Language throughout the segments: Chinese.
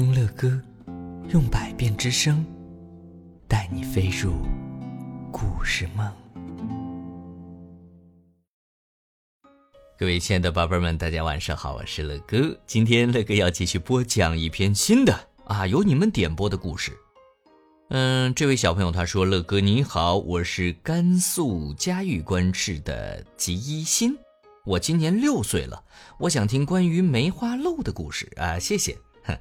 听乐歌，用百变之声带你飞入故事梦。各位亲爱的宝贝们，大家晚上好，我是乐哥。今天乐哥要继续播讲一篇新的啊，由你们点播的故事。嗯，这位小朋友他说：“乐哥你好，我是甘肃嘉峪关市的吉一新，我今年六岁了，我想听关于梅花鹿的故事啊，谢谢。”哼。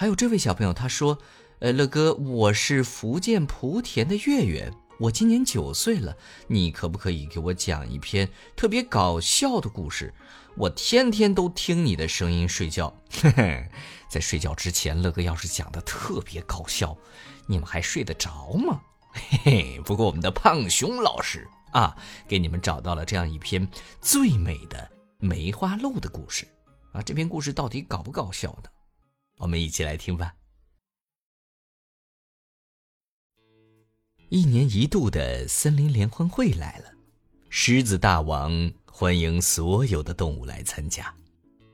还有这位小朋友，他说：“呃，乐哥，我是福建莆田的月月，我今年九岁了，你可不可以给我讲一篇特别搞笑的故事？我天天都听你的声音睡觉。嘿嘿，在睡觉之前，乐哥要是讲的特别搞笑，你们还睡得着吗？嘿嘿。不过我们的胖熊老师啊，给你们找到了这样一篇最美的梅花鹿的故事啊，这篇故事到底搞不搞笑呢？”我们一起来听吧。一年一度的森林联欢会来了，狮子大王欢迎所有的动物来参加。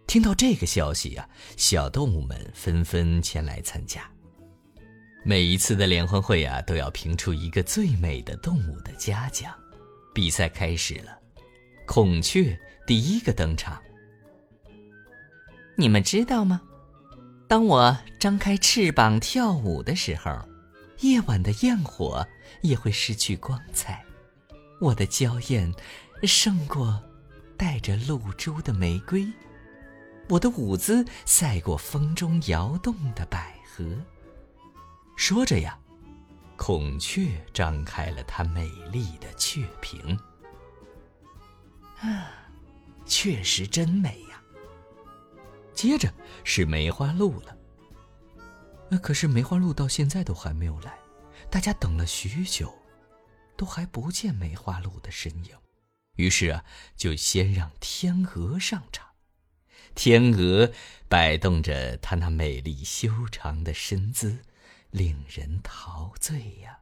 听到这个消息呀，小动物们纷纷前来参加。每一次的联欢会啊，都要评出一个最美的动物的嘉奖。比赛开始了，孔雀第一个登场。你们知道吗？当我张开翅膀跳舞的时候，夜晚的焰火也会失去光彩。我的娇艳胜过带着露珠的玫瑰，我的舞姿赛过风中摇动的百合。说着呀，孔雀张开了它美丽的雀屏。啊，确实真美呀。接着是梅花鹿了。那可是梅花鹿到现在都还没有来，大家等了许久，都还不见梅花鹿的身影。于是啊，就先让天鹅上场。天鹅摆动着它那美丽修长的身姿，令人陶醉呀。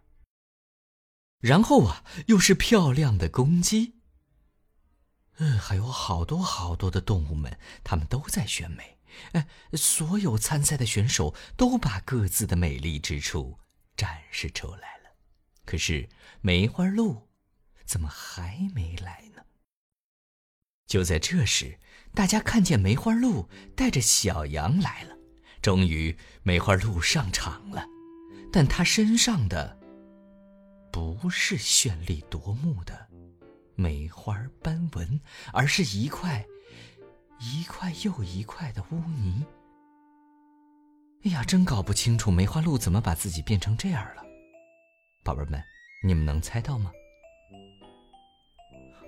然后啊，又是漂亮的公鸡。嗯，还有好多好多的动物们，它们都在选美。哎，所有参赛的选手都把各自的美丽之处展示出来了。可是梅花鹿怎么还没来呢？就在这时，大家看见梅花鹿带着小羊来了。终于，梅花鹿上场了，但它身上的不是绚丽夺目的。梅花斑纹，而是一块一块又一块的污泥。哎呀，真搞不清楚梅花鹿怎么把自己变成这样了。宝贝们，你们能猜到吗？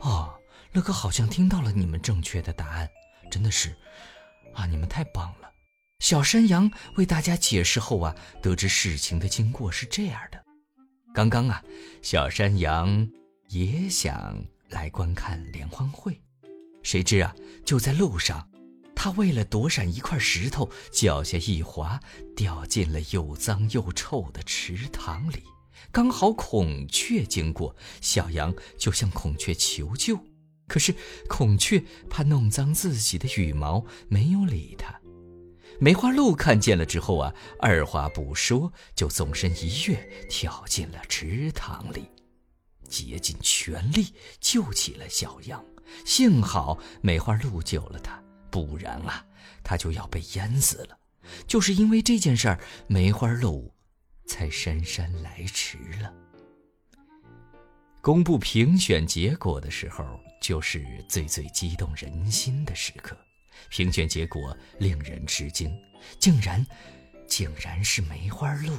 哦，乐哥好像听到了你们正确的答案，真的是啊，你们太棒了！小山羊为大家解释后啊，得知事情的经过是这样的：刚刚啊，小山羊也想。来观看联欢会，谁知啊，就在路上，他为了躲闪一块石头，脚下一滑，掉进了又脏又臭的池塘里。刚好孔雀经过，小羊就向孔雀求救，可是孔雀怕弄脏自己的羽毛，没有理他。梅花鹿看见了之后啊，二话不说，就纵身一跃，跳进了池塘里。竭尽全力救起了小羊，幸好梅花鹿救了他，不然啊，他就要被淹死了。就是因为这件事儿，梅花鹿才姗姗来迟了。公布评选结果的时候，就是最最激动人心的时刻。评选结果令人吃惊，竟然，竟然是梅花鹿。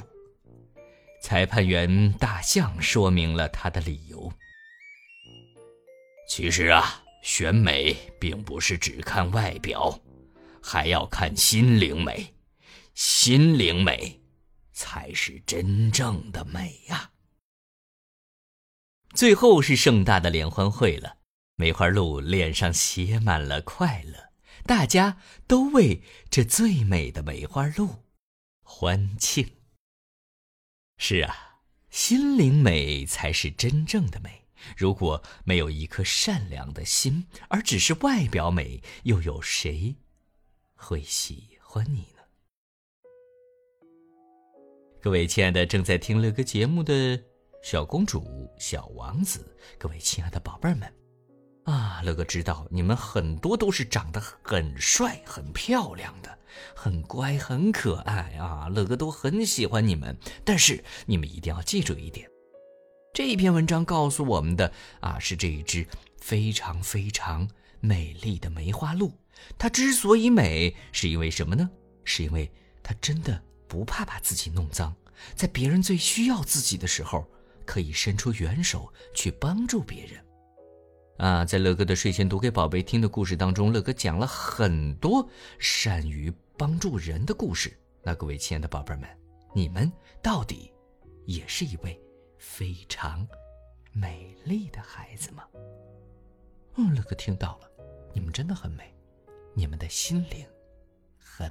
裁判员大象说明了他的理由。其实啊，选美并不是只看外表，还要看心灵美，心灵美才是真正的美呀。最后是盛大的联欢会了，梅花鹿脸上写满了快乐，大家都为这最美的梅花鹿欢庆。是啊，心灵美才是真正的美。如果没有一颗善良的心，而只是外表美，又有谁会喜欢你呢？各位亲爱的正在听乐哥节目的小公主、小王子，各位亲爱的宝贝儿们，啊，乐哥知道你们很多都是长得很帅、很漂亮的，很乖、很可爱啊，乐哥都很喜欢你们。但是你们一定要记住一点，这一篇文章告诉我们的啊，是这一只非常非常美丽的梅花鹿。它之所以美，是因为什么呢？是因为它真的。不怕把自己弄脏，在别人最需要自己的时候，可以伸出援手去帮助别人。啊，在乐哥的睡前读给宝贝听的故事当中，乐哥讲了很多善于帮助人的故事。那各位亲爱的宝贝们，你们到底也是一位非常美丽的孩子吗？嗯，乐哥听到了，你们真的很美，你们的心灵很。